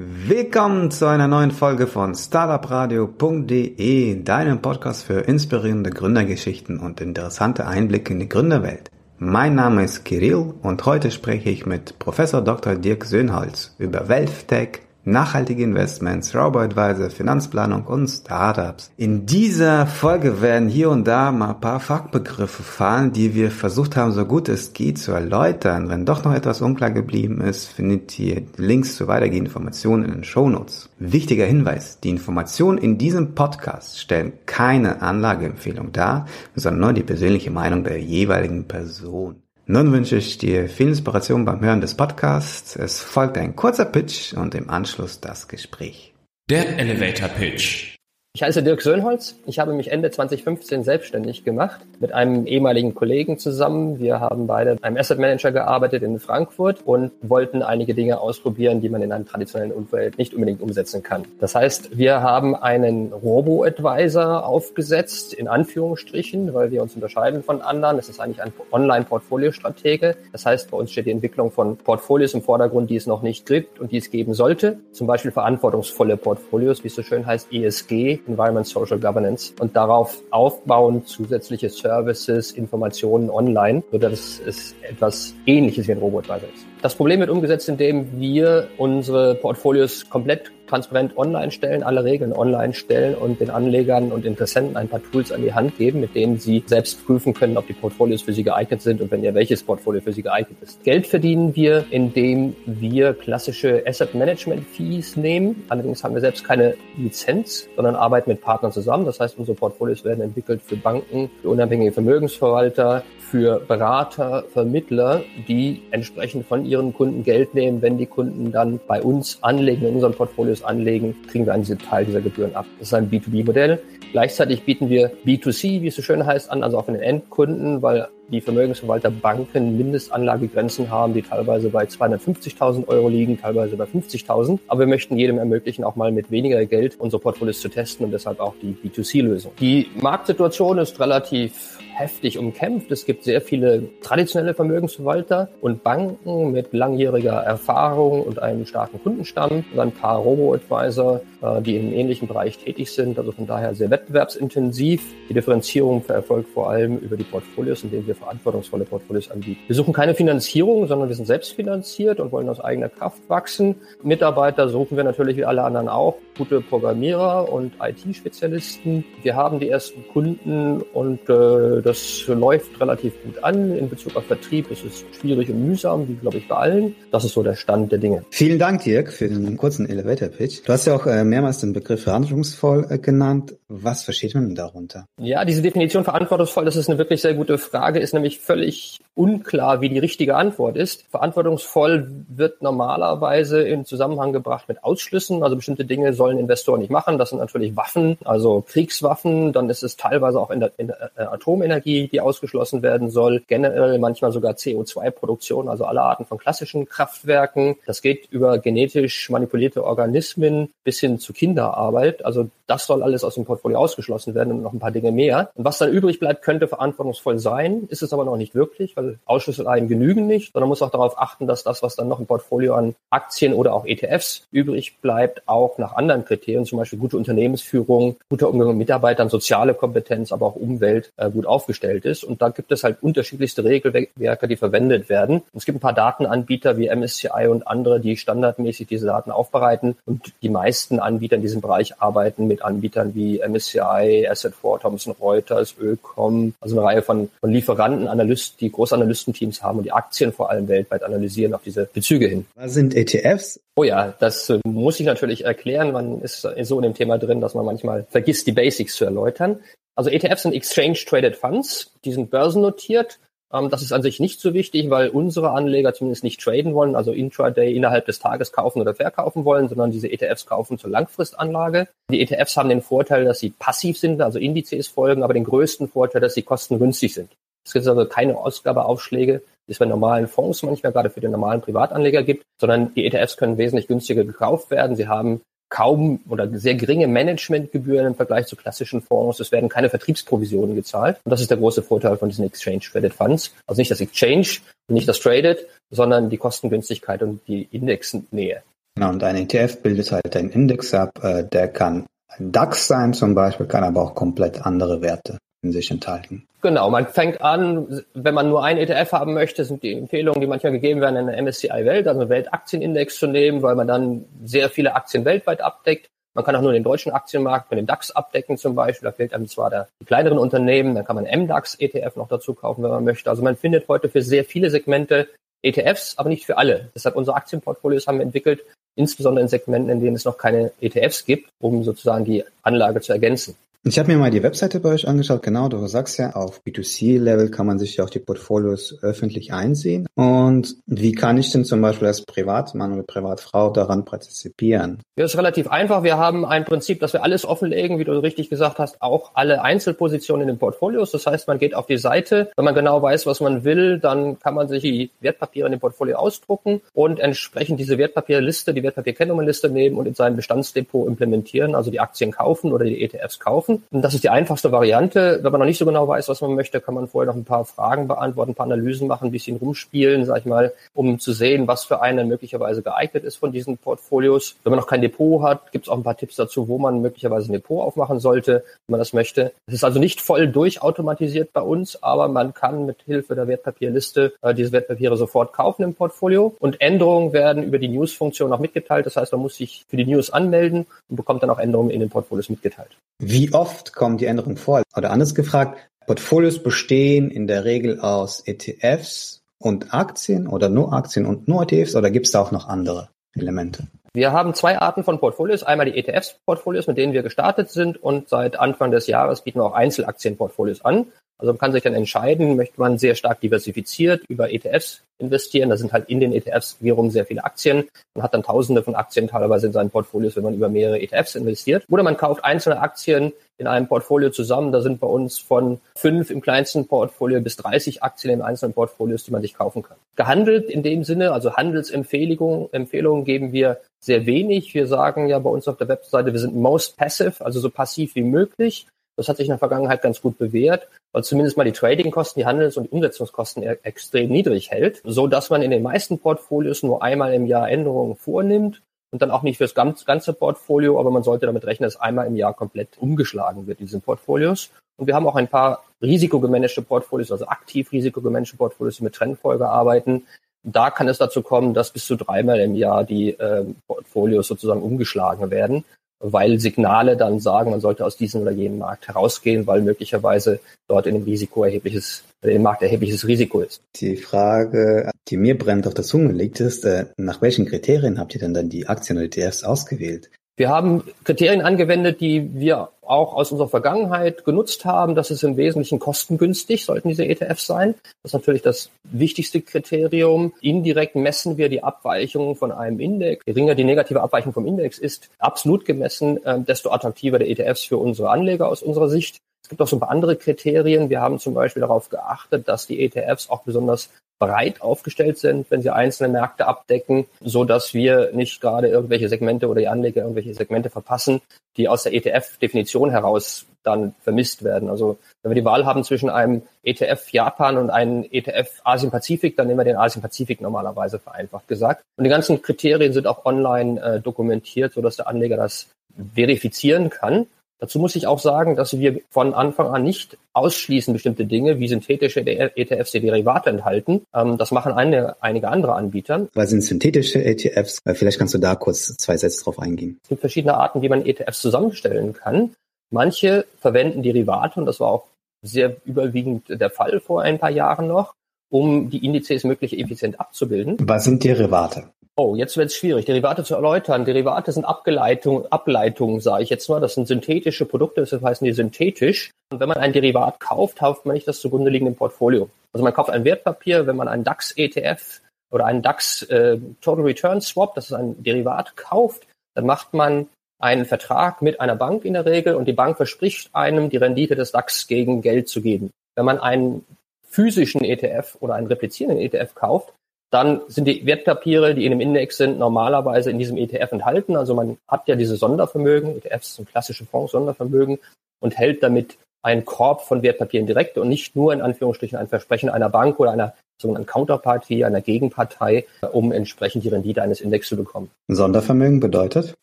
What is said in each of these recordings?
Willkommen zu einer neuen Folge von startupradio.de, deinem Podcast für inspirierende Gründergeschichten und interessante Einblicke in die Gründerwelt. Mein Name ist Kirill und heute spreche ich mit Professor Dr. Dirk Söhnholz über WealthTech, nachhaltige Investments, Robo-Advisor, Finanzplanung und Startups. In dieser Folge werden hier und da mal ein paar Fachbegriffe fallen, die wir versucht haben, so gut es geht zu erläutern. Wenn doch noch etwas unklar geblieben ist, findet ihr Links zu weitergehenden Informationen in den Shownotes. Wichtiger Hinweis, die Informationen in diesem Podcast stellen keine Anlageempfehlung dar, sondern nur die persönliche Meinung der jeweiligen Person. Nun wünsche ich dir viel Inspiration beim Hören des Podcasts. Es folgt ein kurzer Pitch und im Anschluss das Gespräch. Der Elevator Pitch. Ich heiße Dirk Söhnholz. Ich habe mich Ende 2015 selbstständig gemacht mit einem ehemaligen Kollegen zusammen. Wir haben beide einem Asset Manager gearbeitet in Frankfurt und wollten einige Dinge ausprobieren, die man in einem traditionellen Umfeld nicht unbedingt umsetzen kann. Das heißt, wir haben einen Robo-Advisor aufgesetzt, in Anführungsstrichen, weil wir uns unterscheiden von anderen. Es ist eigentlich ein Online-Portfoliostratege. Das heißt, bei uns steht die Entwicklung von Portfolios im Vordergrund, die es noch nicht gibt und die es geben sollte. Zum Beispiel verantwortungsvolle Portfolios, wie es so schön heißt, ESG Environment Social Governance und darauf aufbauen zusätzliche Services, Informationen online, sodass es etwas ähnliches wie ein Robotadvisor ist. Das Problem wird umgesetzt, indem wir unsere Portfolios komplett transparent online stellen, alle Regeln online stellen und den Anlegern und Interessenten ein paar Tools an die Hand geben, mit denen sie selbst prüfen können, ob die Portfolios für sie geeignet sind und wenn ja, welches Portfolio für sie geeignet ist. Geld verdienen wir, indem wir klassische Asset Management Fees nehmen. Allerdings haben wir selbst keine Lizenz, sondern arbeiten mit Partnern zusammen. Das heißt, unsere Portfolios werden entwickelt für Banken, für unabhängige Vermögensverwalter, für Berater, Vermittler, die entsprechend von ihren Kunden Geld nehmen. Wenn die Kunden dann bei uns anlegen, in unseren Portfolios anlegen, kriegen wir einen Teil dieser Gebühren ab. Das ist ein B2B-Modell. Gleichzeitig bieten wir B2C, wie es so schön heißt, an, also auch für den Endkunden, weil die Vermögensverwalter Banken Mindestanlagegrenzen haben, die teilweise bei 250.000 Euro liegen, teilweise bei 50.000. Aber wir möchten jedem ermöglichen, auch mal mit weniger Geld unsere Portfolios zu testen und deshalb auch die B2C-Lösung. Die Marktsituation ist relativ heftig umkämpft. Es gibt sehr viele traditionelle Vermögensverwalter und Banken mit langjähriger Erfahrung und einem starken Kundenstamm und ein paar Robo-Advisor, äh, die im ähnlichen Bereich tätig sind. Also von daher sehr wettbewerbsintensiv. Die Differenzierung erfolgt vor allem über die Portfolios, indem wir verantwortungsvolle Portfolios anbieten. Wir suchen keine Finanzierung, sondern wir sind selbstfinanziert und wollen aus eigener Kraft wachsen. Mitarbeiter suchen wir natürlich wie alle anderen auch, gute Programmierer und IT-Spezialisten. Wir haben die ersten Kunden und äh, das läuft relativ gut an. In Bezug auf Vertrieb ist es schwierig und mühsam, wie glaube ich bei allen. Das ist so der Stand der Dinge. Vielen Dank, Dirk, für den kurzen Elevator-Pitch. Du hast ja auch äh, mehrmals den Begriff verantwortungsvoll äh, genannt. Was versteht man darunter? Ja, diese Definition verantwortungsvoll, das ist eine wirklich sehr gute Frage, ist nämlich völlig unklar, wie die richtige Antwort ist. Verantwortungsvoll wird normalerweise in Zusammenhang gebracht mit Ausschlüssen. Also bestimmte Dinge sollen Investoren nicht machen. Das sind natürlich Waffen, also Kriegswaffen. Dann ist es teilweise auch in der, in der äh, Atomenergie, die ausgeschlossen werden soll. Generell manchmal sogar CO2-Produktion, also alle Arten von klassischen Kraftwerken. Das geht über genetisch manipulierte Organismen bis hin zu Kinderarbeit. Also das soll alles aus dem Portfolio ausgeschlossen werden und noch ein paar Dinge mehr. Und was dann übrig bleibt, könnte verantwortungsvoll sein, ist es aber noch nicht wirklich, weil Ausschlüsse allein genügen nicht, sondern muss auch darauf achten, dass das, was dann noch im Portfolio an Aktien oder auch ETFs übrig bleibt, auch nach anderen Kriterien, zum Beispiel gute Unternehmensführung, guter Umgang mit Mitarbeitern, soziale Kompetenz, aber auch Umwelt äh, gut aufgestellt ist. Und da gibt es halt unterschiedlichste Regelwerke, die verwendet werden. Und es gibt ein paar Datenanbieter wie MSCI und andere, die standardmäßig diese Daten aufbereiten. Und die meisten Anbieter in diesem Bereich arbeiten mit Anbietern wie MSCI, Asset4, Thomson Reuters, Ölcom, also eine Reihe von, von Lieferanten, Analysten, die große Analystenteams haben und die Aktien vor allem weltweit analysieren auf diese Bezüge hin. Was sind ETFs? Oh ja, das äh, muss ich natürlich erklären. Man ist so in dem Thema drin, dass man manchmal vergisst, die Basics zu erläutern. Also ETFs sind Exchange Traded Funds, die sind börsennotiert. Ähm, das ist an sich nicht so wichtig, weil unsere Anleger zumindest nicht traden wollen, also intraday innerhalb des Tages kaufen oder verkaufen wollen, sondern diese ETFs kaufen zur Langfristanlage. Die ETFs haben den Vorteil, dass sie passiv sind, also Indizes folgen, aber den größten Vorteil, dass sie kostengünstig sind. Es gibt also keine Ausgabeaufschläge, die es bei normalen Fonds manchmal gerade für den normalen Privatanleger gibt, sondern die ETFs können wesentlich günstiger gekauft werden. Sie haben kaum oder sehr geringe Managementgebühren im Vergleich zu klassischen Fonds. Es werden keine Vertriebsprovisionen gezahlt. Und das ist der große Vorteil von diesen Exchange Traded Funds. Also nicht das Exchange nicht das Traded, sondern die Kostengünstigkeit und die Indexnähe. Genau, und ein ETF bildet halt einen Index ab, äh, der kann ein DAX sein zum Beispiel, kann aber auch komplett andere Werte in sich enthalten. Genau, man fängt an, wenn man nur einen ETF haben möchte, sind die Empfehlungen, die manchmal gegeben werden, einen MSCI Welt, also einen Weltaktienindex zu nehmen, weil man dann sehr viele Aktien weltweit abdeckt. Man kann auch nur den deutschen Aktienmarkt mit dem DAX abdecken zum Beispiel. Da fehlt einem zwar der, die kleineren Unternehmen, dann kann man MDAX ETF noch dazu kaufen, wenn man möchte. Also man findet heute für sehr viele Segmente ETFs, aber nicht für alle. Deshalb unsere Aktienportfolios haben wir entwickelt, insbesondere in Segmenten, in denen es noch keine ETFs gibt, um sozusagen die Anlage zu ergänzen. Ich habe mir mal die Webseite bei euch angeschaut. Genau, du sagst ja, auf B2C-Level kann man sich ja auch die Portfolios öffentlich einsehen. Und wie kann ich denn zum Beispiel als Privatmann oder Privatfrau daran partizipieren? Ja, ist relativ einfach. Wir haben ein Prinzip, dass wir alles offenlegen, wie du richtig gesagt hast, auch alle Einzelpositionen in den Portfolios. Das heißt, man geht auf die Seite. Wenn man genau weiß, was man will, dann kann man sich die Wertpapiere in dem Portfolio ausdrucken und entsprechend diese Wertpapierliste, die Wertpapierkennnummerliste nehmen und in sein Bestandsdepot implementieren, also die Aktien kaufen oder die ETFs kaufen Und das ist die einfachste Variante. Wenn man noch nicht so genau weiß, was man möchte, kann man vorher noch ein paar Fragen beantworten, ein paar Analysen machen, ein bisschen rumspielen, sag ich mal, um zu sehen, was für einen möglicherweise geeignet ist von diesen Portfolios. Wenn man noch kein Depot hat, gibt es auch ein paar Tipps dazu, wo man möglicherweise ein Depot aufmachen sollte, wenn man das möchte. Es ist also nicht voll durchautomatisiert bei uns, aber man kann mit Hilfe der Wertpapierliste äh, diese Wertpapiere sofort kaufen im Portfolio. Und Änderungen werden über die News-Funktion auch mitgeteilt. Das heißt, man muss sich für die News anmelden und bekommt dann auch Änderungen in den Portfolios mitgeteilt. Wie oft kommen die Änderungen vor? Oder anders gefragt, Portfolios bestehen in der Regel aus ETFs und Aktien oder nur Aktien und nur ETFs oder gibt es da auch noch andere Elemente? Wir haben zwei Arten von Portfolios. Einmal die ETFs-Portfolios, mit denen wir gestartet sind und seit Anfang des Jahres bieten wir auch Einzelaktienportfolios an. Also man kann sich dann entscheiden, möchte man sehr stark diversifiziert über ETFs investieren. Da sind halt in den ETFs wiederum sehr viele Aktien. Man hat dann tausende von Aktien teilweise in seinen Portfolios, wenn man über mehrere ETFs investiert. Oder man kauft einzelne Aktien in einem Portfolio zusammen. Da sind bei uns von fünf im kleinsten Portfolio bis 30 Aktien in einzelnen Portfolios, die man sich kaufen kann. Gehandelt in dem Sinne, also Handelsempfehlungen Empfehlungen geben wir sehr wenig. Wir sagen ja bei uns auf der Webseite, wir sind most passive, also so passiv wie möglich. Das hat sich in der Vergangenheit ganz gut bewährt, weil zumindest mal die Tradingkosten, die Handels- und Umsetzungskosten e- extrem niedrig hält, so dass man in den meisten Portfolios nur einmal im Jahr Änderungen vornimmt und dann auch nicht fürs ganze Portfolio, aber man sollte damit rechnen, dass einmal im Jahr komplett umgeschlagen wird, diese Portfolios. Und wir haben auch ein paar risikogemanagte Portfolios, also aktiv risikogemanagte Portfolios, die mit Trendfolge arbeiten. Da kann es dazu kommen, dass bis zu dreimal im Jahr die äh, Portfolios sozusagen umgeschlagen werden weil Signale dann sagen, man sollte aus diesem oder jenem Markt herausgehen, weil möglicherweise dort in dem Risiko erhebliches, äh, im Markt erhebliches Risiko ist. Die Frage, die mir brennt auf der Zunge liegt, ist, äh, nach welchen Kriterien habt ihr denn dann die Aktien oder ETFs ausgewählt? Wir haben Kriterien angewendet, die wir auch aus unserer Vergangenheit genutzt haben. Das ist im Wesentlichen kostengünstig, sollten diese ETFs sein. Das ist natürlich das wichtigste Kriterium. Indirekt messen wir die Abweichung von einem Index. Je geringer die negative Abweichung vom Index ist, absolut gemessen, äh, desto attraktiver der ETFs für unsere Anleger aus unserer Sicht. Es gibt auch so ein paar andere Kriterien. Wir haben zum Beispiel darauf geachtet, dass die ETFs auch besonders breit aufgestellt sind, wenn sie einzelne Märkte abdecken, so dass wir nicht gerade irgendwelche Segmente oder die Anleger irgendwelche Segmente verpassen, die aus der ETF-Definition heraus dann vermisst werden. Also wenn wir die Wahl haben zwischen einem ETF Japan und einem ETF Asien-Pazifik, dann nehmen wir den Asien-Pazifik normalerweise vereinfacht gesagt. Und die ganzen Kriterien sind auch online äh, dokumentiert, so dass der Anleger das verifizieren kann. Dazu muss ich auch sagen, dass wir von Anfang an nicht ausschließen bestimmte Dinge, wie synthetische ETFs, die Derivate enthalten. Ähm, das machen eine, einige andere Anbieter. Was sind synthetische ETFs? Vielleicht kannst du da kurz zwei Sätze drauf eingehen. Es gibt verschiedene Arten, wie man ETFs zusammenstellen kann. Manche verwenden Derivate, und das war auch sehr überwiegend der Fall vor ein paar Jahren noch, um die Indizes möglich effizient abzubilden. Was sind Derivate? Oh, jetzt wird es schwierig, Derivate zu erläutern. Derivate sind Ableitungen, Ableitungen, sage ich jetzt mal. Das sind synthetische Produkte, deshalb heißen die synthetisch. Und wenn man ein Derivat kauft, kauft man nicht das zugrunde liegende Portfolio. Also man kauft ein Wertpapier, wenn man einen DAX-ETF oder einen DAX äh, Total Return Swap, das ist ein Derivat, kauft, dann macht man einen Vertrag mit einer Bank in der Regel und die Bank verspricht einem, die Rendite des DAX gegen Geld zu geben. Wenn man einen physischen ETF oder einen replizierenden ETF kauft, dann sind die Wertpapiere, die in einem Index sind, normalerweise in diesem ETF enthalten. Also man hat ja diese Sondervermögen, ETFs sind klassische Fonds, Sondervermögen und hält damit ein Korb von Wertpapieren direkt und nicht nur in Anführungsstrichen ein Versprechen einer Bank oder einer sogenannten Counterpartie, einer Gegenpartei, um entsprechend die Rendite eines Index zu bekommen. Sondervermögen bedeutet?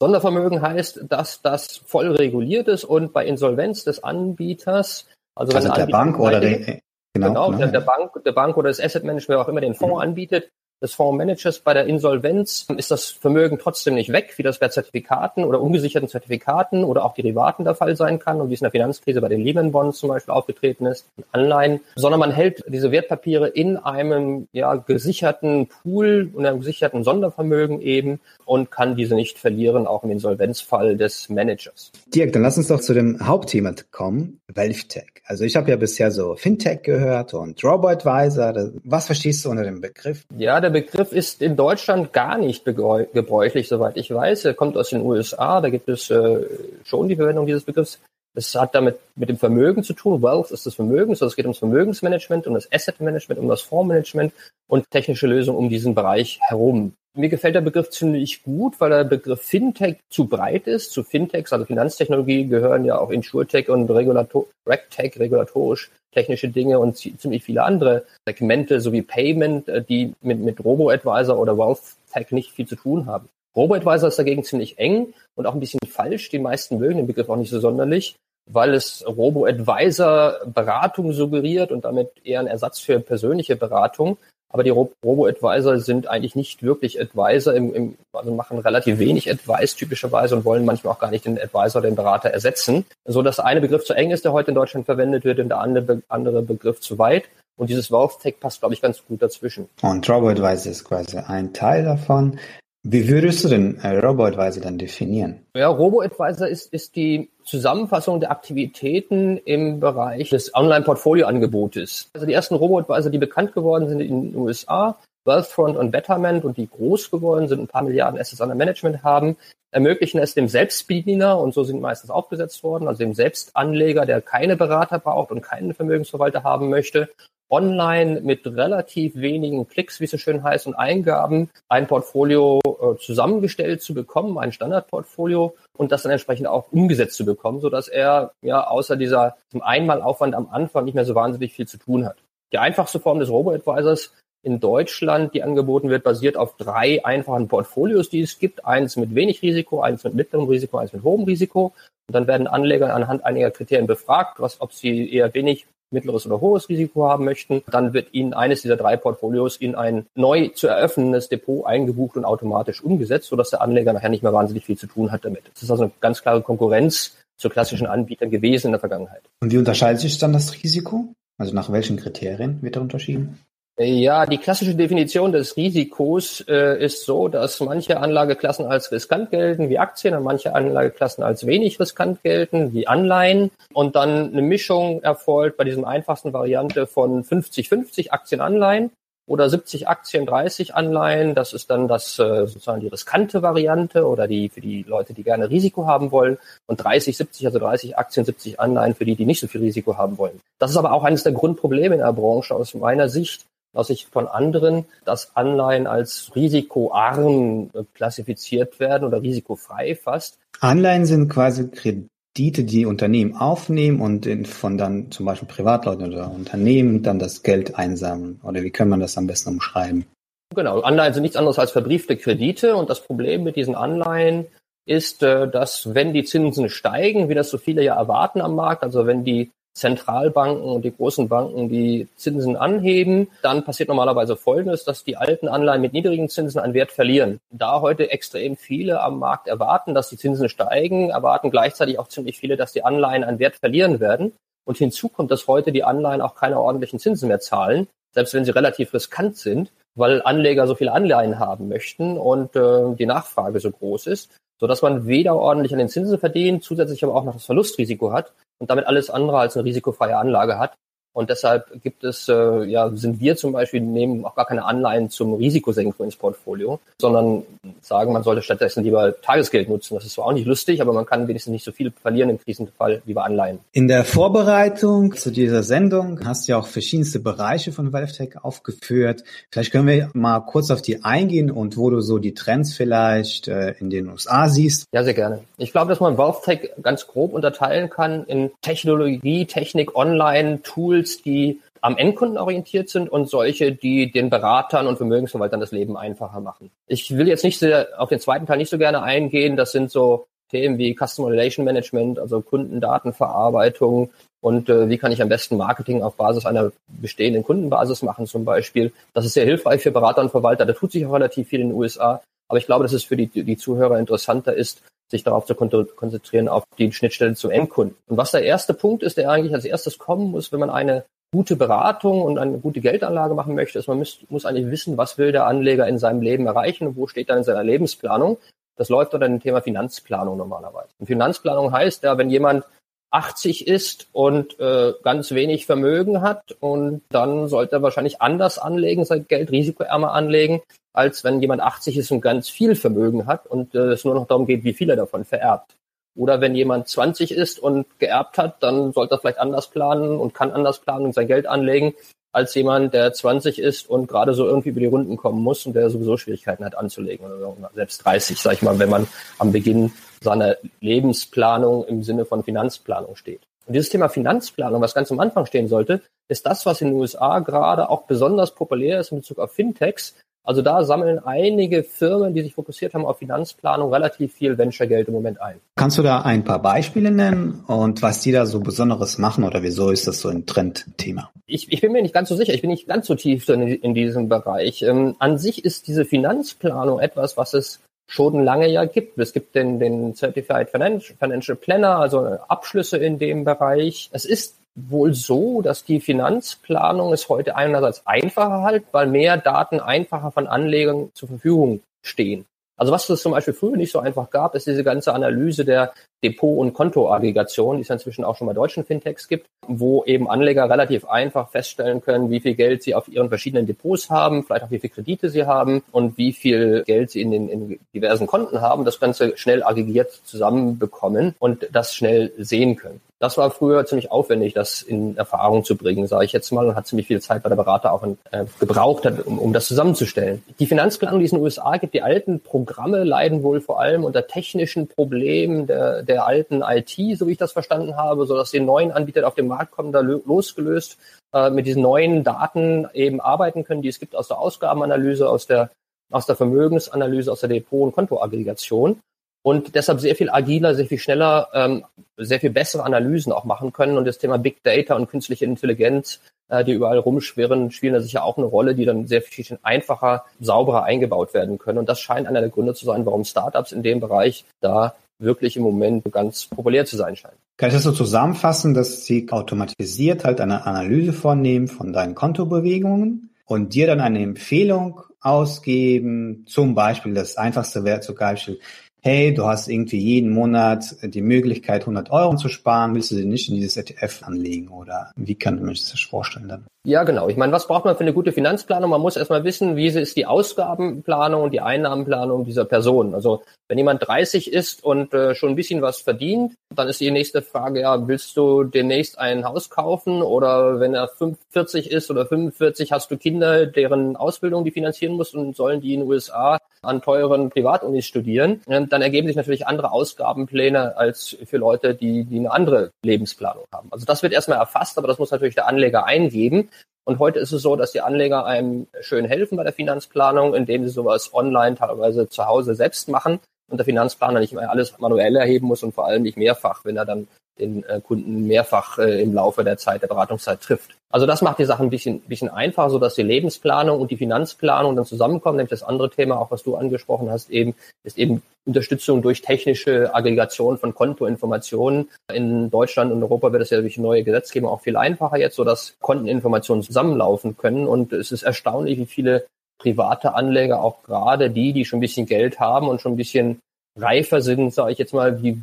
Sondervermögen heißt, dass das voll reguliert ist und bei Insolvenz des Anbieters, also, also der Bank oder der, genau, genau der, der, Bank, der Bank oder das Asset Management, wer auch immer den Fonds mhm. anbietet, des Fondsmanagers bei der Insolvenz ist das Vermögen trotzdem nicht weg, wie das bei Zertifikaten oder ungesicherten Zertifikaten oder auch Derivaten der Fall sein kann und wie es in der Finanzkrise bei den Lehman Bonds zum Beispiel aufgetreten ist, Anleihen, sondern man hält diese Wertpapiere in einem ja, gesicherten Pool und einem gesicherten Sondervermögen eben und kann diese nicht verlieren, auch im Insolvenzfall des Managers. Dirk, dann lass uns doch zu dem Hauptthema kommen, WealthTech. Also ich habe ja bisher so Fintech gehört und Robo-Advisor. Was verstehst du unter dem Begriff? Ja, der Begriff ist in Deutschland gar nicht gebräuchlich, soweit ich weiß. Er kommt aus den USA, da gibt es äh, schon die Verwendung dieses Begriffs. Das hat damit mit dem Vermögen zu tun. Wealth ist das Vermögen, also es geht ums Vermögensmanagement, um das Asset Management, um das Fondsmanagement und technische Lösungen um diesen Bereich herum. Mir gefällt der Begriff ziemlich gut, weil der Begriff Fintech zu breit ist. Zu Fintechs, also Finanztechnologie, gehören ja auch Insurtech und Regulator Regtech, regulatorisch technische Dinge und ziemlich viele andere Segmente sowie Payment, äh, die mit, mit Robo-Advisor oder Wealth Tech nicht viel zu tun haben. Robo-Advisor ist dagegen ziemlich eng und auch ein bisschen falsch. Die meisten mögen den Begriff auch nicht so sonderlich, weil es Robo-Advisor Beratung suggeriert und damit eher ein Ersatz für persönliche Beratung. Aber die Robo-Advisor sind eigentlich nicht wirklich Advisor, im, im, also machen relativ wenig Advice typischerweise und wollen manchmal auch gar nicht den Advisor, den Berater ersetzen. So dass der eine Begriff zu eng ist, der heute in Deutschland verwendet wird, und der andere, andere Begriff zu weit. Und dieses Wealth Tech passt, glaube ich, ganz gut dazwischen. Und Robo-Advisor ist quasi ein Teil davon. Wie würdest du den äh, Robo-Advisor dann definieren? Ja, Robo-Advisor ist, ist die Zusammenfassung der Aktivitäten im Bereich des Online-Portfolio-Angebotes. Also die ersten Robo-Advisor, die bekannt geworden sind in den USA, Wealthfront und Betterment und die groß geworden sind, ein paar Milliarden Assets under Management haben, ermöglichen es dem Selbstbediener, und so sind meistens aufgesetzt worden, also dem Selbstanleger, der keine Berater braucht und keinen Vermögensverwalter haben möchte, online mit relativ wenigen Klicks, wie es so schön heißt, und Eingaben ein Portfolio äh, zusammengestellt zu bekommen, ein Standardportfolio und das dann entsprechend auch umgesetzt zu bekommen, so dass er ja außer dieser zum Einmalaufwand am Anfang nicht mehr so wahnsinnig viel zu tun hat. Die einfachste Form des Robo-Advisors in Deutschland, die angeboten wird, basiert auf drei einfachen Portfolios, die es gibt. Eins mit wenig Risiko, eins mit mittlerem Risiko, eins mit hohem Risiko. Und dann werden Anleger anhand einiger Kriterien befragt, was, ob sie eher wenig mittleres oder hohes Risiko haben möchten, dann wird Ihnen eines dieser drei Portfolios in ein neu zu eröffnendes Depot eingebucht und automatisch umgesetzt, sodass der Anleger nachher nicht mehr wahnsinnig viel zu tun hat damit. Das ist also eine ganz klare Konkurrenz zu klassischen Anbietern gewesen in der Vergangenheit. Und wie unterscheidet sich dann das Risiko? Also nach welchen Kriterien wird er unterschieden? Ja, die klassische Definition des Risikos äh, ist so, dass manche Anlageklassen als riskant gelten, wie Aktien, und manche Anlageklassen als wenig riskant gelten, wie Anleihen. Und dann eine Mischung erfolgt bei diesem einfachsten Variante von 50-50 Aktien-Anleihen oder 70 Aktien, 30 Anleihen. Das ist dann das äh, sozusagen die riskante Variante oder die für die Leute, die gerne Risiko haben wollen. Und 30, 70, also 30 Aktien, 70 Anleihen für die, die nicht so viel Risiko haben wollen. Das ist aber auch eines der Grundprobleme in der Branche aus meiner Sicht aus Sicht von anderen, dass Anleihen als risikoarm klassifiziert werden oder risikofrei fast. Anleihen sind quasi Kredite, die Unternehmen aufnehmen und von dann zum Beispiel Privatleuten oder Unternehmen dann das Geld einsammeln. Oder wie kann man das am besten umschreiben? Genau, Anleihen sind nichts anderes als verbriefte Kredite und das Problem mit diesen Anleihen ist, äh, dass wenn die Zinsen steigen, wie das so viele ja erwarten am Markt, also wenn die Zentralbanken und die großen Banken die Zinsen anheben, dann passiert normalerweise Folgendes, dass die alten Anleihen mit niedrigen Zinsen an Wert verlieren. Da heute extrem viele am Markt erwarten, dass die Zinsen steigen, erwarten gleichzeitig auch ziemlich viele, dass die Anleihen an Wert verlieren werden. Und hinzu kommt, dass heute die Anleihen auch keine ordentlichen Zinsen mehr zahlen, selbst wenn sie relativ riskant sind, weil Anleger so viele Anleihen haben möchten und äh, die Nachfrage so groß ist, so dass man weder ordentlich an den Zinsen verdient, zusätzlich aber auch noch das Verlustrisiko hat und damit alles andere als eine risikofreie Anlage hat. Und deshalb gibt es, äh, ja, sind wir zum Beispiel, nehmen auch gar keine Anleihen zum Risikosenkung ins Portfolio, sondern sagen, man sollte stattdessen lieber Tagesgeld nutzen. Das ist zwar auch nicht lustig, aber man kann wenigstens nicht so viel verlieren im Krisenfall, lieber Anleihen. In der Vorbereitung zu dieser Sendung hast du ja auch verschiedenste Bereiche von WealthTech aufgeführt. Vielleicht können wir mal kurz auf die eingehen und wo du so die Trends vielleicht äh, in den USA siehst. Ja, sehr gerne. Ich glaube, dass man WealthTech ganz grob unterteilen kann in Technologie, Technik, Online, Tools, Tools, die am Endkunden orientiert sind und solche, die den Beratern und Vermögensverwaltern das Leben einfacher machen. Ich will jetzt nicht sehr, auf den zweiten Teil nicht so gerne eingehen. Das sind so Themen wie Customer Relation Management, also Kundendatenverarbeitung und äh, wie kann ich am besten Marketing auf Basis einer bestehenden Kundenbasis machen zum Beispiel. Das ist sehr hilfreich für Berater und Verwalter. Da tut sich auch relativ viel in den USA. Aber ich glaube, dass es für die, die Zuhörer interessanter ist, sich darauf zu konzentrieren, auf die Schnittstelle zum Endkunden. Und was der erste Punkt ist, der eigentlich als erstes kommen muss, wenn man eine gute Beratung und eine gute Geldanlage machen möchte, ist, man muss, muss eigentlich wissen, was will der Anleger in seinem Leben erreichen und wo steht er in seiner Lebensplanung. Das läuft unter dem Thema Finanzplanung normalerweise. Und Finanzplanung heißt ja, wenn jemand 80 ist und äh, ganz wenig Vermögen hat und dann sollte er wahrscheinlich anders anlegen, sein Geld risikoärmer anlegen, als wenn jemand 80 ist und ganz viel Vermögen hat und äh, es nur noch darum geht, wie viel er davon vererbt. Oder wenn jemand 20 ist und geerbt hat, dann sollte er vielleicht anders planen und kann anders planen und sein Geld anlegen, als jemand, der 20 ist und gerade so irgendwie über die Runden kommen muss und der sowieso Schwierigkeiten hat anzulegen. Oder selbst 30, sag ich mal, wenn man am Beginn seiner Lebensplanung im Sinne von Finanzplanung steht. Und dieses Thema Finanzplanung, was ganz am Anfang stehen sollte, ist das, was in den USA gerade auch besonders populär ist in Bezug auf Fintechs, also da sammeln einige Firmen, die sich fokussiert haben auf Finanzplanung, relativ viel Venture-Geld im Moment ein. Kannst du da ein paar Beispiele nennen und was die da so Besonderes machen oder wieso ist das so ein Trendthema? Ich, ich bin mir nicht ganz so sicher. Ich bin nicht ganz so tief in, in diesem Bereich. Ähm, an sich ist diese Finanzplanung etwas, was es schon lange ja gibt. Es gibt den, den Certified Financial Planner, also Abschlüsse in dem Bereich. Es ist wohl so, dass die Finanzplanung es heute einerseits einfacher halt, weil mehr Daten einfacher von Anlegern zur Verfügung stehen. Also was es zum Beispiel früher nicht so einfach gab, ist diese ganze Analyse der Depot- und Kontoaggregation, die es inzwischen auch schon bei deutschen Fintechs gibt, wo eben Anleger relativ einfach feststellen können, wie viel Geld sie auf ihren verschiedenen Depots haben, vielleicht auch wie viel Kredite sie haben und wie viel Geld sie in den in diversen Konten haben, das Ganze schnell aggregiert zusammenbekommen und das schnell sehen können. Das war früher ziemlich aufwendig, das in Erfahrung zu bringen, sage ich jetzt mal, und hat ziemlich viel Zeit bei der Berater auch in, äh, gebraucht, hat, um, um das zusammenzustellen. Die Finanzplanung, die es in den USA gibt, die alten Programme leiden wohl vor allem unter technischen Problemen der, der alten IT, so wie ich das verstanden habe, so dass die neuen Anbieter auf den Markt kommen, da losgelöst äh, mit diesen neuen Daten eben arbeiten können, die es gibt aus der Ausgabenanalyse, aus der aus der Vermögensanalyse, aus der Depot- und Kontoaggregation und deshalb sehr viel agiler, sehr viel schneller, ähm, sehr viel bessere Analysen auch machen können. Und das Thema Big Data und künstliche Intelligenz, äh, die überall rumschwirren, spielen da sicher auch eine Rolle, die dann sehr viel einfacher, sauberer eingebaut werden können. Und das scheint einer der Gründe zu sein, warum Startups in dem Bereich da wirklich im Moment ganz populär zu sein scheinen. Kann ich das so zusammenfassen, dass sie automatisiert halt eine Analyse vornehmen von deinen Kontobewegungen und dir dann eine Empfehlung ausgeben, zum Beispiel das einfachste wäre zum Beispiel, hey, du hast irgendwie jeden Monat die Möglichkeit, 100 Euro zu sparen, willst du sie nicht in dieses ETF anlegen oder wie kann man sich das vorstellen dann? Ja, genau. Ich meine, was braucht man für eine gute Finanzplanung? Man muss erstmal wissen, wie ist die Ausgabenplanung und die Einnahmenplanung dieser Person. Also wenn jemand 30 ist und äh, schon ein bisschen was verdient, dann ist die nächste Frage, ja, willst du demnächst ein Haus kaufen? Oder wenn er 45 ist oder 45, hast du Kinder, deren Ausbildung die finanzieren musst und sollen die in den USA an teuren Privatunis studieren, ähm, dann ergeben sich natürlich andere Ausgabenpläne als für Leute, die, die eine andere Lebensplanung haben. Also das wird erstmal erfasst, aber das muss natürlich der Anleger eingeben. Und heute ist es so, dass die Anleger einem schön helfen bei der Finanzplanung, indem sie sowas online teilweise zu Hause selbst machen und der Finanzplaner nicht mehr alles manuell erheben muss und vor allem nicht mehrfach, wenn er dann den äh, Kunden mehrfach äh, im Laufe der Zeit der Beratungszeit trifft. Also das macht die Sache ein bisschen, bisschen einfacher, so dass die Lebensplanung und die Finanzplanung dann zusammenkommen. Nämlich das andere Thema, auch was du angesprochen hast, eben ist eben Unterstützung durch technische Aggregation von Kontoinformationen. In Deutschland und Europa wird es ja durch neue Gesetzgebung auch viel einfacher jetzt, so dass Konteninformationen zusammenlaufen können. Und es ist erstaunlich, wie viele private Anleger, auch gerade die, die schon ein bisschen Geld haben und schon ein bisschen reifer sind, sage ich jetzt mal, wie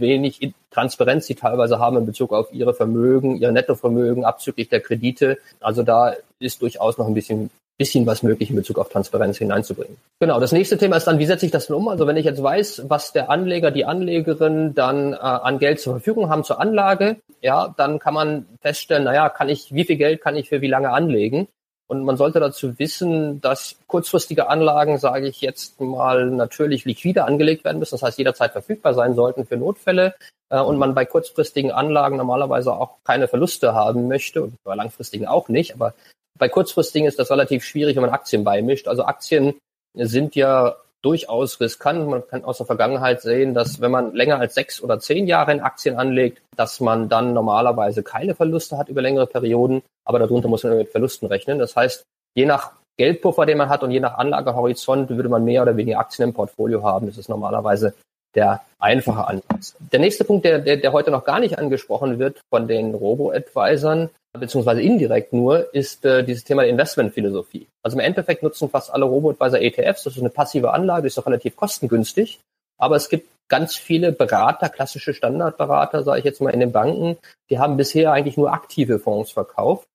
wenig Transparenz sie teilweise haben in Bezug auf ihre Vermögen, ihr Nettovermögen abzüglich der Kredite. Also da ist durchaus noch ein bisschen bisschen was möglich in Bezug auf Transparenz hineinzubringen. Genau, das nächste Thema ist dann, wie setze ich das denn um? Also wenn ich jetzt weiß, was der Anleger, die Anlegerin dann äh, an Geld zur Verfügung haben zur Anlage, ja, dann kann man feststellen, naja, kann ich, wie viel Geld kann ich für wie lange anlegen? Und man sollte dazu wissen, dass kurzfristige Anlagen, sage ich jetzt mal, natürlich liquide angelegt werden müssen. Das heißt, jederzeit verfügbar sein sollten für Notfälle. Äh, und man bei kurzfristigen Anlagen normalerweise auch keine Verluste haben möchte und bei langfristigen auch nicht. Aber bei kurzfristigen ist das relativ schwierig, wenn man Aktien beimischt. Also Aktien sind ja durchaus riskant. Man kann aus der Vergangenheit sehen, dass wenn man länger als sechs oder zehn Jahre in Aktien anlegt, dass man dann normalerweise keine Verluste hat über längere Perioden, aber darunter muss man mit Verlusten rechnen. Das heißt, je nach Geldpuffer, den man hat und je nach Anlagehorizont würde man mehr oder weniger Aktien im Portfolio haben. Das ist normalerweise der einfache Ansatz. Der nächste Punkt, der, der, der heute noch gar nicht angesprochen wird von den Robo-Advisern, beziehungsweise indirekt nur, ist äh, dieses Thema der Investmentphilosophie. Also im Endeffekt nutzen fast alle Robo-Advisor ETFs. Das ist eine passive Anlage, ist auch relativ kostengünstig. Aber es gibt ganz viele Berater, klassische Standardberater, sage ich jetzt mal in den Banken, die haben bisher eigentlich nur aktive Fonds verkauft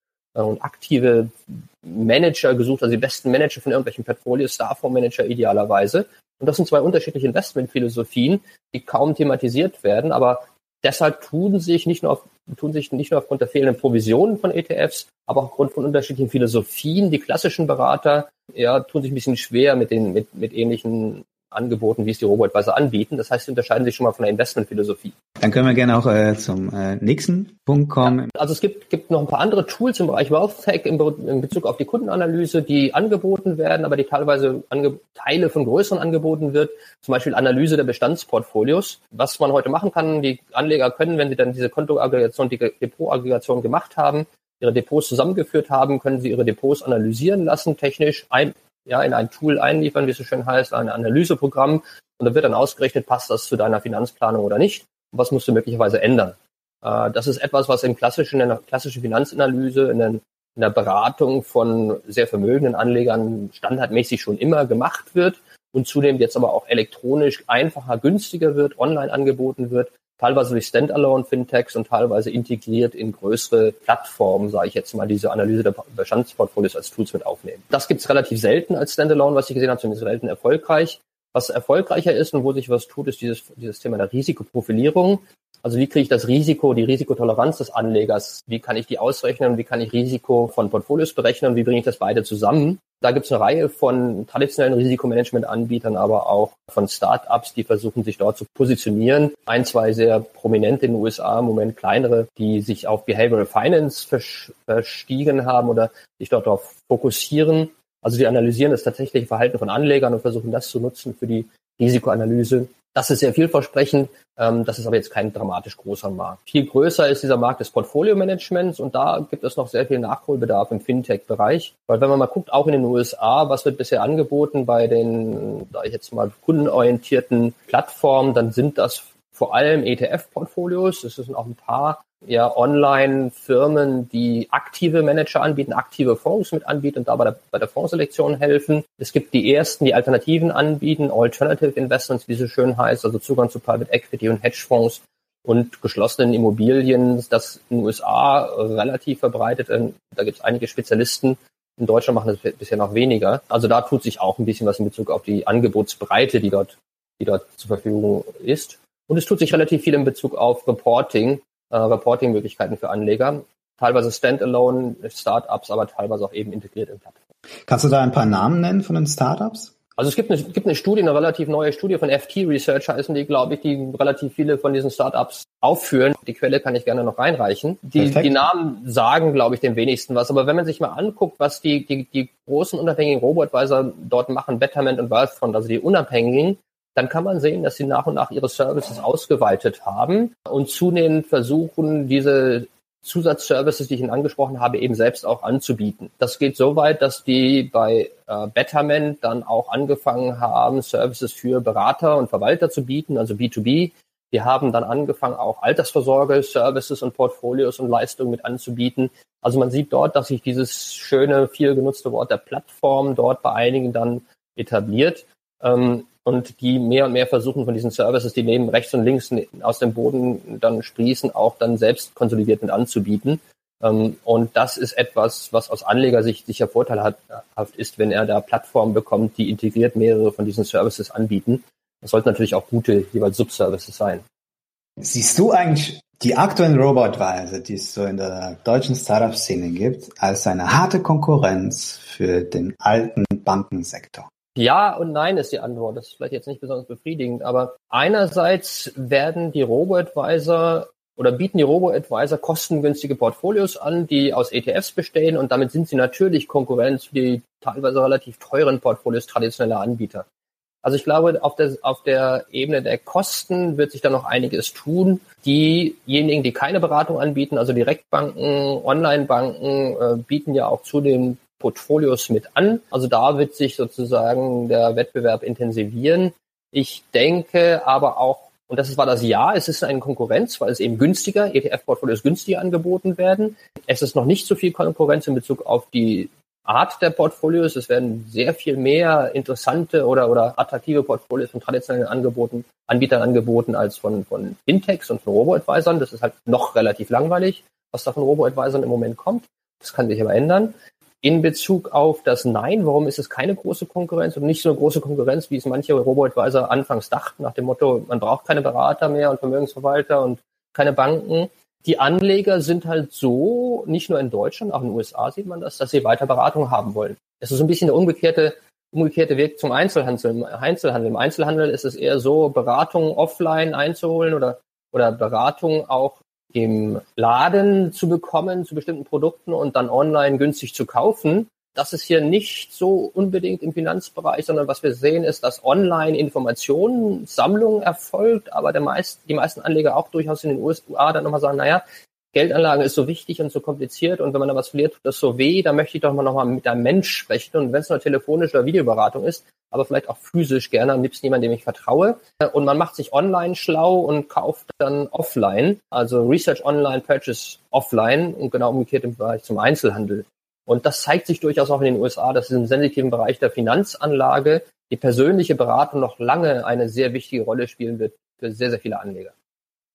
und aktive Manager gesucht, also die besten Manager von irgendwelchen Portfolios, Starfondsmanager idealerweise. Und das sind zwei unterschiedliche Investmentphilosophien, die kaum thematisiert werden, aber deshalb tun sich nicht nur auf, tun sich nicht nur aufgrund der fehlenden Provisionen von ETFs, aber auch aufgrund von unterschiedlichen Philosophien. Die klassischen Berater ja, tun sich ein bisschen schwer mit den mit, mit ähnlichen Angeboten, wie es die Robo-Advisor anbieten. Das heißt, sie unterscheiden sich schon mal von der Investmentphilosophie. Dann können wir gerne auch äh, zum äh, nächsten Punkt kommen. Ja, also es gibt, gibt noch ein paar andere Tools im Bereich Wealth Tech in, in Bezug auf die Kundenanalyse, die angeboten werden, aber die teilweise ange Teile von größeren Angeboten wird. Zum Beispiel Analyse der Bestandsportfolios. Was man heute machen kann, die Anleger können, wenn sie dann diese Kontoaggregation, die Depotaggregation gemacht haben, ihre Depots zusammengeführt haben, können sie ihre Depots analysieren lassen, technisch ein, ja, in ein Tool einliefern, wie es so schön heißt, ein Analyseprogramm. Und da wird dann ausgerechnet, passt das zu deiner Finanzplanung oder nicht? Was musst du möglicherweise ändern? Äh, das ist etwas, was im klassischen, in der klassischen Finanzanalyse, in, den, in der Beratung von sehr vermögenden Anlegern standardmäßig schon immer gemacht wird und zunehmend jetzt aber auch elektronisch einfacher, günstiger wird, online angeboten wird teilweise durch Standalone-Fintechs und teilweise integriert in größere Plattformen, sage ich jetzt mal, diese Analyse der Bestandsportfolios als Tools mit aufnehmen. Das gibt's relativ selten als Standalone, was ich gesehen habe, zumindest selten erfolgreich. Was erfolgreicher ist und wo sich was tut, ist dieses, dieses Thema der Risikoprofilierung. Also wie kriege ich das Risiko, die Risikotoleranz des Anlegers, wie kann ich die ausrechnen, wie kann ich Risiko von Portfolios berechnen, wie bringe ich das beide zusammen. Da gibt es eine Reihe von traditionellen Risikomanagement-Anbietern, aber auch von Start-ups, die versuchen, sich dort zu positionieren. Ein, zwei sehr prominente in den USA, im Moment kleinere, die sich auf Behavioral Finance verstiegen haben oder sich dort darauf fokussieren. Also die analysieren das tatsächliche Verhalten von Anlegern und versuchen das zu nutzen für die Risikoanalyse das ist sehr vielversprechend. Ähm, das ist aber jetzt kein dramatisch großer Markt. Viel größer ist dieser Markt des Portfolio-Managements und da gibt es noch sehr viel Nachholbedarf im Fintech-Bereich. Weil wenn man mal guckt, auch in den USA, was wird bisher angeboten bei den, da ich jetzt mal kundenorientierten Plattformen, dann sind das vor allem ETF-Portfolios. Es sind auch ein paar ja, Online-Firmen, die aktive Manager anbieten, aktive Fonds mit anbieten und da bei der, bei der Fondsselektion helfen. Es gibt die ersten, die Alternativen anbieten, Alternative Investments, wie so schön heißt, also Zugang zu Private Equity und Hedgefonds und geschlossenen Immobilien, das in den USA relativ verbreitet. Da gibt es einige Spezialisten. In Deutschland machen das bisher noch weniger. Also da tut sich auch ein bisschen was in Bezug auf die Angebotsbreite, die dort, die dort zur Verfügung ist. Und es tut sich relativ viel in Bezug auf Reporting äh, Reporting-Möglichkeiten für Anleger. Teilweise Standalone Startups, aber teilweise auch eben integriert in Plattformen. Kannst du da ein paar Namen nennen von den Startups? Also es gibt eine, gibt eine Studie, eine relativ neue Studie von FT Research heißen die, glaube ich, die relativ viele von diesen Startups aufführen. Die Quelle kann ich gerne noch reinreichen. Die, die Namen sagen, glaube ich, dem wenigsten was. Aber wenn man sich mal anguckt, was die, die, die großen unabhängigen Robo-Advisor dort machen, Betterment und Wealthfront, also die unabhängigen, dann kann man sehen, dass sie nach und nach ihre Services ausgeweitet haben und zunehmend versuchen, diese Zusatzservices, die ich Ihnen angesprochen habe, eben selbst auch anzubieten. Das geht so weit, dass die bei äh, Betterment dann auch angefangen haben, Services für Berater und Verwalter zu bieten, also B2B. Die haben dann angefangen, auch Altersvorsorge, Services und Portfolios und Leistungen mit anzubieten. Also man sieht dort, dass sich dieses schöne, viel genutzte Wort der Plattform dort bei einigen dann etabliert. Ähm, und die mehr und mehr versuchen von diesen Services, die neben rechts und links aus dem Boden dann sprießen, auch dann selbst konsolidiert mit anzubieten. Ähm, und das ist etwas, was aus Anlegersicht sicher vorteilhaft ist, wenn er da Plattformen bekommt, die integriert mehrere von diesen Services anbieten. Das sollten natürlich auch gute jeweils Subservices sein. Siehst du eigentlich die aktuellen Robotweise, die es so in der deutschen Startup-Szene gibt, als eine harte Konkurrenz für den alten Bankensektor? Ja und nein ist die Antwort. Das ist vielleicht jetzt nicht besonders befriedigend, aber einerseits werden die Robo-Advisor oder bieten die Robo-Advisor kostengünstige Portfolios an, die aus ETFs bestehen und damit sind sie natürlich Konkurrenz für die teilweise relativ teuren Portfolios traditioneller Anbieter. Also ich glaube, auf der, auf der Ebene der Kosten wird sich da noch einiges tun. Diejenigen, die keine Beratung anbieten, also Direktbanken, Online-Banken, äh, bieten ja auch zu den Portfolios mit an. Also da wird sich sozusagen der Wettbewerb intensivieren. Ich denke aber auch, und das war das Ja, es ist eine Konkurrenz, weil es eben günstiger, ETF-Portfolios günstiger angeboten werden. Es ist noch nicht so viel Konkurrenz in Bezug auf die Art der Portfolios. Es werden sehr viel mehr interessante oder, oder attraktive Portfolios von traditionellen Angeboten, Anbietern angeboten als von, von Fintechs und von Robo-Advisern. Das ist halt noch relativ langweilig, was da von Robo-Advisern im Moment kommt. Das kann sich aber ändern. In Bezug auf das Nein, warum ist es keine große Konkurrenz und nicht so eine große Konkurrenz, wie es manche Robo-Advisor anfangs dachten, nach dem Motto, man braucht keine Berater mehr und Vermögensverwalter und keine Banken. Die Anleger sind halt so, nicht nur in Deutschland, auch in den USA sieht man das, dass sie weiter Beratung haben wollen. Es ist so ein bisschen der umgekehrte, umgekehrte Weg zum Einzelhandel. Einzelhandel. Im Einzelhandel ist es eher so, Beratung offline einzuholen oder, oder Beratung auch im Laden zu bekommen zu bestimmten Produkten und dann online günstig zu kaufen. Das ist hier nicht so unbedingt im Finanzbereich, sondern was wir sehen ist, dass online Informationssammlung erfolgt, aber der meist, die meisten Anleger auch durchaus in den USA dann nochmal sagen, naja, Geldanlagen ist so wichtig und so kompliziert und wenn man da was verliert, tut das so weh, da möchte ich doch mal nochmal mit einem Mensch sprechen und wenn es nur telefonische oder Videoberatung ist, aber vielleicht auch physisch gerne, am liebsten jemand, dem ich vertraue und man macht sich online schlau und kauft dann offline, also Research online, Purchase offline und genau umgekehrt im Bereich zum Einzelhandel. Und das zeigt sich durchaus auch in den USA, dass im sensitiven Bereich der Finanzanlage die persönliche Beratung noch lange eine sehr wichtige Rolle spielen wird für sehr, sehr viele Anleger.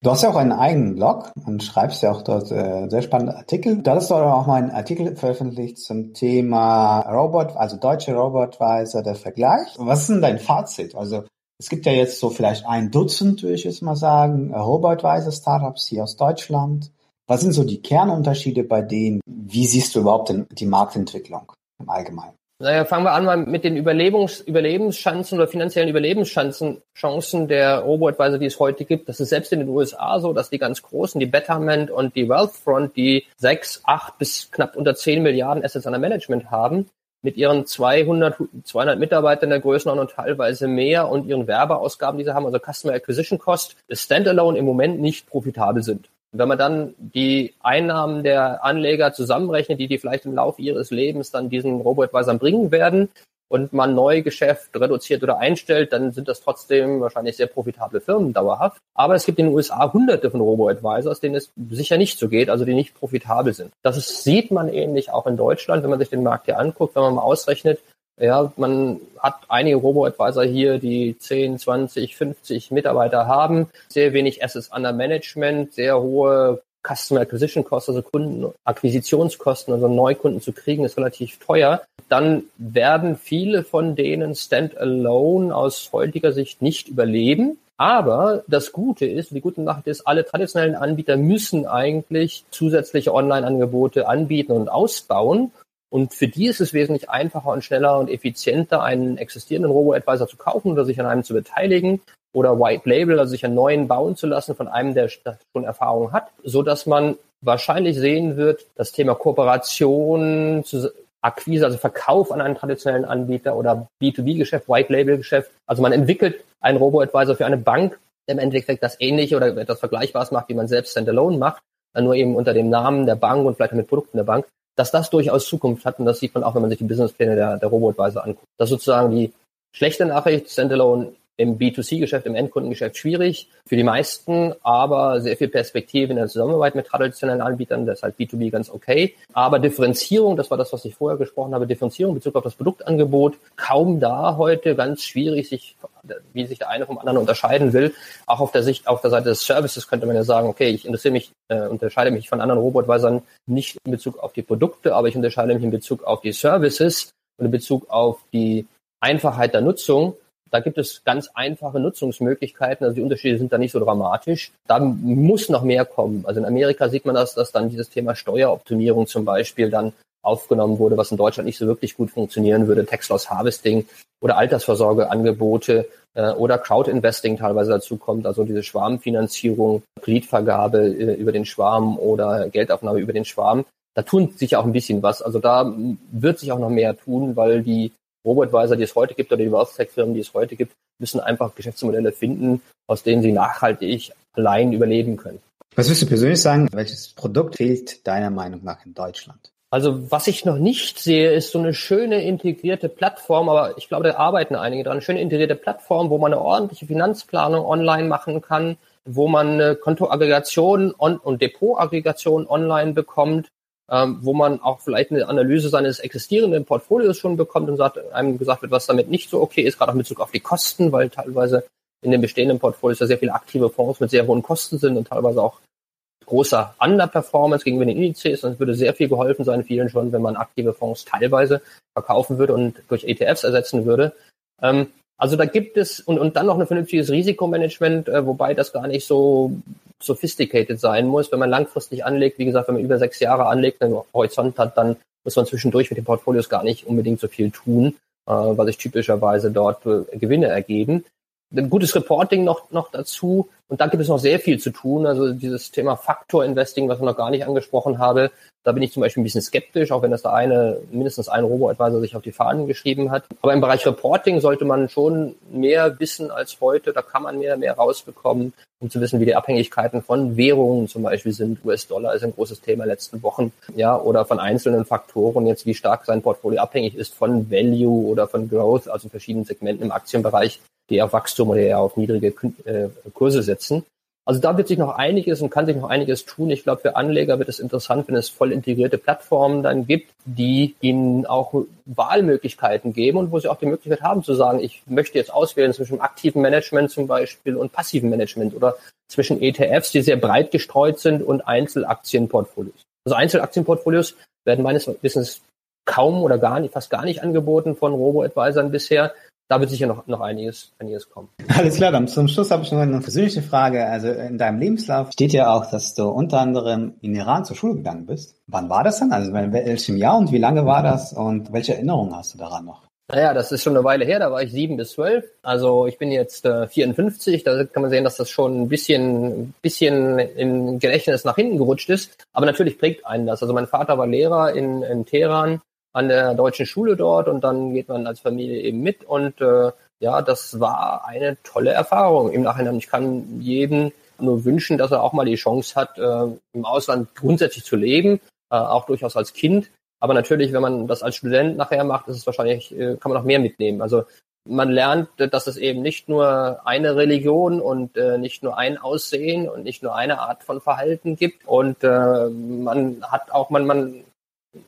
Du hast ja auch einen eigenen Blog und schreibst ja auch dort äh, sehr spannende Artikel. Da hast du auch mal einen Artikel veröffentlicht zum Thema Robot, also deutsche Robotweiser, der Vergleich. Was ist denn dein Fazit? Also es gibt ja jetzt so vielleicht ein Dutzend, würde ich jetzt mal sagen, Robotweiser Startups hier aus Deutschland. Was sind so die Kernunterschiede bei denen? Wie siehst du überhaupt die Marktentwicklung im Allgemeinen? Naja, fangen wir an mal mit den Überlebens Überlebenschancen oder finanziellen Überlebenschancen Chancen der Robo-Advisor, die es heute gibt. Das ist selbst in den USA so, dass die ganz großen, die Betterment und die Wealthfront, die sechs, acht bis knapp unter zehn Milliarden Assets under Management haben, mit ihren 200, 200 Mitarbeitern der Größenordnung und teilweise mehr und ihren Werbeausgaben, die sie haben, also Customer Acquisition Cost, Standalone im Moment nicht profitabel sind. Wenn man dann die Einnahmen der Anleger zusammenrechnet, die die vielleicht im Laufe ihres Lebens dann diesen Robo-Advisern bringen werden und man Neugeschäft reduziert oder einstellt, dann sind das trotzdem wahrscheinlich sehr profitable Firmen dauerhaft. Aber es gibt in den USA hunderte von Robo-Advisors, denen es sicher nicht so geht, also die nicht profitabel sind. Das sieht man ähnlich auch in Deutschland, wenn man sich den Markt hier anguckt, wenn man mal ausrechnet, ja, man hat einige Robo-Advisor hier, die 10, 20, 50 Mitarbeiter haben, sehr wenig Assets under Management, sehr hohe Customer Acquisition Costs, also Kundenakquisitionskosten, also Neukunden zu kriegen, ist relativ teuer. Dann werden viele von denen standalone aus heutiger Sicht nicht überleben. Aber das Gute ist, die gute Nachricht ist, alle traditionellen Anbieter müssen eigentlich zusätzliche Online-Angebote anbieten und ausbauen. Und für die ist es wesentlich einfacher und schneller und effizienter, einen existierenden Robo-Advisor zu kaufen oder sich an einem zu beteiligen oder White Label, also sich einen neuen bauen zu lassen von einem, der schon Erfahrung hat, so dass man wahrscheinlich sehen wird, das Thema Kooperation, Akquise, also Verkauf an einen traditionellen Anbieter oder B2B-Geschäft, White Label-Geschäft. Also man entwickelt einen Robo-Advisor für eine Bank, der im Endeffekt das ähnliche oder etwas Vergleichbares macht, wie man selbst Standalone macht, nur eben unter dem Namen der Bank und vielleicht mit Produkten der Bank dass das durchaus Zukunft hat und das sieht man auch, wenn man sich die Businesspläne der, der Robo-Advisor anguckt. Das ist sozusagen die schlechte Nachricht, Standalone im B2C-Geschäft, im Endkundengeschäft schwierig für die meisten, aber sehr viel Perspektive in der Zusammenarbeit mit traditionellen Anbietern, deshalb B2B ganz okay. Aber Differenzierung, das war das, was ich vorher gesprochen habe, Differenzierung in Bezug auf das Produktangebot, kaum da heute, ganz schwierig, sich, wie sich der eine vom anderen unterscheiden will. Auch auf der Sicht, auf der Seite des Services könnte man ja sagen, okay, ich interessiere mich, äh, unterscheide mich von anderen Robotweisern nicht in Bezug auf die Produkte, aber ich unterscheide mich in Bezug auf die Services und in Bezug auf die Einfachheit der Nutzung da gibt es ganz einfache Nutzungsmöglichkeiten. Also die Unterschiede sind da nicht so dramatisch. Da muss noch mehr kommen. Also in Amerika sieht man das, dass dann dieses Thema Steueroptimierung zum Beispiel dann aufgenommen wurde, was in Deutschland nicht so wirklich gut funktionieren würde. Tax Loss Harvesting oder Altersvorsorgeangebote äh, oder Crowd Investing teilweise dazu kommt, also diese Schwarmfinanzierung, Kreditvergabe äh, über den Schwarm oder Geldaufnahme über den Schwarm. Da tun sich auch ein bisschen was. Also da wird sich auch noch mehr tun, weil die Robotweiser, die es heute gibt, oder die Wealth Tech Firmen, die es heute gibt, müssen einfach Geschäftsmodelle finden, aus denen sie nachhaltig allein überleben können. Was würdest du persönlich sagen, welches Produkt fehlt deiner Meinung nach in Deutschland? Also was ich noch nicht sehe, ist so eine schöne integrierte Plattform, aber ich glaube, da arbeiten einige dran. Eine schöne integrierte Plattform, wo man eine ordentliche Finanzplanung online machen kann, wo man eine Kontoaggregation und Depotaggregation online bekommt, ähm, wo man auch vielleicht eine Analyse seines existierenden Portfolios schon bekommt und sagt, einem gesagt wird, was damit nicht so okay ist, gerade auch mit Bezug auf die Kosten, weil teilweise in den bestehenden Portfolios ja sehr viele aktive Fonds mit sehr hohen Kosten sind und teilweise auch großer Underperformance gegenüber den Indizes. Und es würde sehr viel geholfen sein, vielen schon, wenn man aktive Fonds teilweise verkaufen würde und durch ETFs ersetzen würde. Ähm, also da gibt es und, und dann noch ein vernünftiges Risikomanagement, äh, wobei das gar nicht so sophisticated sein muss. Wenn man langfristig anlegt, wie gesagt, wenn man über sechs Jahre anlegt, einen Horizont hat, dann muss man zwischendurch mit den Portfolios gar nicht unbedingt so viel tun, äh, weil sich typischerweise dort äh, Gewinne ergeben ein gutes Reporting noch, noch dazu. Und da gibt es noch sehr viel zu tun. Also dieses Thema Faktor Investing, was ich noch gar nicht angesprochen habe, da bin ich zum Beispiel ein bisschen skeptisch, auch wenn das da eine, mindestens ein Robo-Advisor sich auf die Fahnen geschrieben hat. Aber im Bereich Reporting sollte man schon mehr wissen als heute. Da kann man mehr, mehr rausbekommen, um zu wissen, wie die Abhängigkeiten von Währungen zum Beispiel sind. US-Dollar ist ein großes Thema letzten Wochen, ja, oder von einzelnen Faktoren jetzt, wie stark sein Portfolio abhängig ist von Value oder von Growth, also verschiedenen Segmenten im Aktienbereich die eher Wachstum oder eher auf niedrige äh, Kurse setzen. Also da wird sich noch einiges und kann sich noch einiges tun. Ich glaube, für Anleger wird es interessant, wenn es voll integrierte Plattformen dann gibt, die ihnen auch Wahlmöglichkeiten geben und wo sie auch die Möglichkeit haben zu sagen, ich möchte jetzt auswählen zwischen aktiven Management zum Beispiel und passiven Management oder zwischen ETFs, die sehr breit gestreut sind und Einzelaktienportfolios. Also Einzelaktienportfolios werden meines Wissens kaum oder gar nicht, fast gar nicht angeboten von Robo-Advisern bisher da wird sicher noch, noch einiges, einiges kommen. Alles klar, dann zum Schluss habe ich noch eine persönliche Frage. Also in deinem Lebenslauf steht ja auch, dass du unter anderem in Iran zur Schule gegangen bist. Wann war das dann? Also in welchem Jahr und wie lange war das und welche Erinnerungen hast du daran noch? Naja, das ist schon eine Weile her, da war ich sieben bis zwölf. Also ich bin jetzt äh, 54, da kann man sehen, dass das schon ein bisschen, bisschen im Gedächtnis nach hinten gerutscht ist. Aber natürlich prägt einen das. Also mein Vater war Lehrer in, in Teheran an der deutschen Schule dort und dann geht man als Familie eben mit und äh, ja, das war eine tolle Erfahrung im Nachhinein. Ich kann jedem nur wünschen, dass er auch mal die Chance hat, äh, im Ausland grundsätzlich zu leben, äh, auch durchaus als Kind. Aber natürlich, wenn man das als Student nachher macht, ist es wahrscheinlich, äh, kann man noch mehr mitnehmen. Also man lernt, dass es eben nicht nur eine Religion und äh, nicht nur ein Aussehen und nicht nur eine Art von Verhalten gibt. Und äh, man hat auch, man, man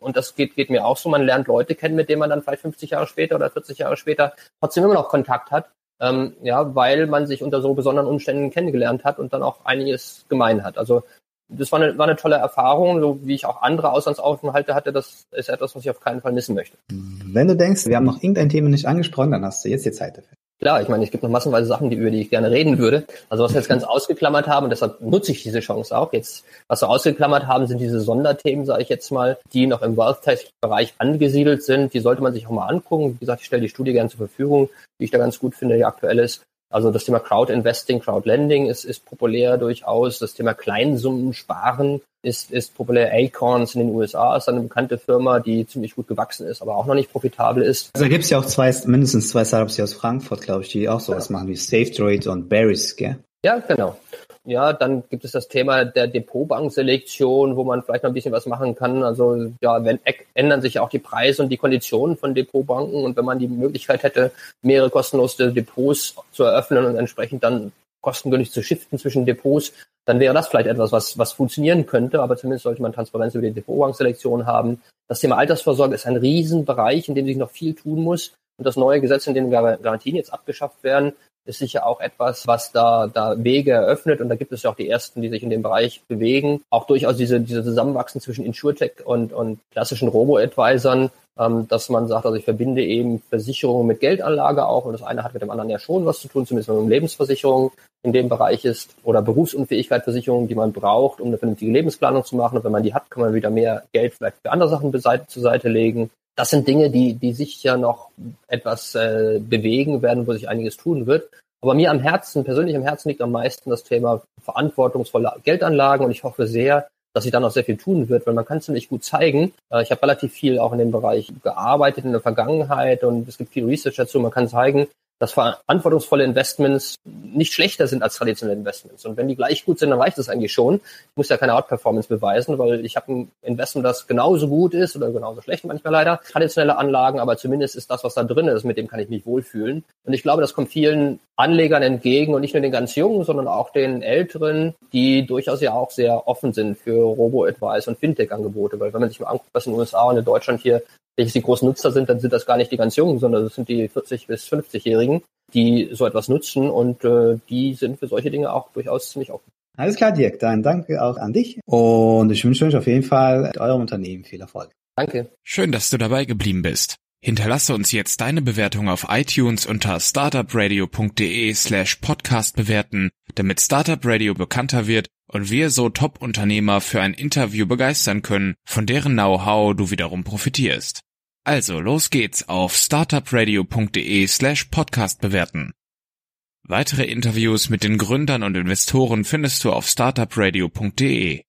und das geht, geht mir auch so, man lernt Leute kennen, mit denen man dann vielleicht 50 Jahre später oder 40 Jahre später trotzdem immer noch Kontakt hat, ähm, ja, weil man sich unter so besonderen Umständen kennengelernt hat und dann auch einiges gemein hat. Also das war eine, war eine tolle Erfahrung, so wie ich auch andere Auslandsaufenthalte hatte. Das ist etwas, was ich auf keinen Fall missen möchte. Wenn du denkst, wir haben noch irgendein Thema nicht angesprochen, dann hast du jetzt die Zeit dafür. Klar, ich meine, es gibt noch massenweise Sachen, die, über die ich gerne reden würde. Also was wir jetzt ganz ausgeklammert haben, und deshalb nutze ich diese Chance auch. Jetzt, was wir ausgeklammert haben, sind diese Sonderthemen, sage ich jetzt mal, die noch im Wealth-Tech-Bereich angesiedelt sind. Die sollte man sich auch mal angucken. Wie gesagt, ich stelle die Studie gerne zur Verfügung, die ich da ganz gut finde, die aktuell ist. Also das Thema Crowd Investing, Crowd Lending ist, ist populär durchaus. Das Thema Kleinsummen sparen ist, ist populär. Acorns in den USA ist eine bekannte Firma, die ziemlich gut gewachsen ist, aber auch noch nicht profitabel ist. Also da gibt es ja auch zwei, mindestens zwei Startups hier aus Frankfurt, glaube ich, die auch sowas ja. machen wie SafeDroid und Berries, gell? Ja, genau. Ja, dann gibt es das Thema der Depotbankselektion, wo man vielleicht noch ein bisschen was machen kann. Also ja, wenn ändern sich auch die Preise und die Konditionen von Depotbanken und wenn man die Möglichkeit hätte, mehrere kostenlose Depots zu eröffnen und entsprechend dann kostengünstig zu shiften zwischen Depots, dann wäre das vielleicht etwas, was, was funktionieren könnte, aber zumindest sollte man Transparenz über die Depotbankselektion haben. Das Thema Altersvorsorge ist ein Riesenbereich, in dem sich noch viel tun muss. Und das neue Gesetz, in dem Garantien jetzt abgeschafft werden, ist sicher auch etwas, was da, da Wege eröffnet. Und da gibt es ja auch die ersten, die sich in dem Bereich bewegen. Auch durchaus diese, diese Zusammenwachsen zwischen InsurTech und, und klassischen Robo-Advisern, ähm, dass man sagt, also ich verbinde eben Versicherungen mit Geldanlage auch. Und das eine hat mit dem anderen ja schon was zu tun, zumindest wenn man Lebensversicherung in dem Bereich ist oder Berufsunfähigkeitsversicherungen, die man braucht, um eine vernünftige Lebensplanung zu machen. Und wenn man die hat, kann man wieder mehr Geld vielleicht für andere Sachen zur Seite legen das sind Dinge, die, die sich ja noch etwas äh, bewegen werden, wo sich einiges tun wird. Aber mir am Herzen, persönlich am Herzen liegt am meisten das Thema verantwortungsvolle Geldanlagen und ich hoffe sehr, dass sich da noch sehr viel tun wird, weil man kann ziemlich gut zeigen. Äh, ich habe relativ viel auch in dem Bereich gearbeitet in der Vergangenheit und es gibt viel Research dazu. Man kann zeigen, dass verantwortungsvolle Investments nicht schlechter sind als traditionelle Investments. Und wenn die gleich gut sind, dann reicht das eigentlich schon. Ich muss ja keine Outperformance beweisen, weil ich habe ein Investment, das genauso gut ist oder genauso schlecht manchmal leider. Traditionelle Anlagen, aber zumindest ist das, was da drin ist, mit dem kann ich mich wohlfühlen. Und ich glaube, das kommt vielen Anlegern entgegen und nicht nur den ganz Jungen, sondern auch den Älteren, die durchaus ja auch sehr offen sind für Robo-Advice und Fintech-Angebote. Weil wenn man sich mal anguckt, was in den USA und in Deutschland hier welches die großen Nutzer sind, dann sind das gar nicht die ganz Jungen, sondern das sind die 40 bis 50-Jährigen, die so etwas nutzen und äh, die sind für solche Dinge auch durchaus ziemlich offen. Alles klar, Dirk, dann danke auch an dich und ich wünsche euch auf jeden Fall eurem Unternehmen viel Erfolg. Danke. Schön, dass du dabei geblieben bist. Hinterlasse uns jetzt deine Bewertung auf iTunes unter startupradio.de slash podcast bewerten, damit Startup Radio bekannter wird und wir so Top-Unternehmer für ein Interview begeistern können, von deren Know-how du wiederum profitierst. Also los geht's auf startupradio.de slash podcast bewerten. Weitere Interviews mit den Gründern und Investoren findest du auf startupradio.de.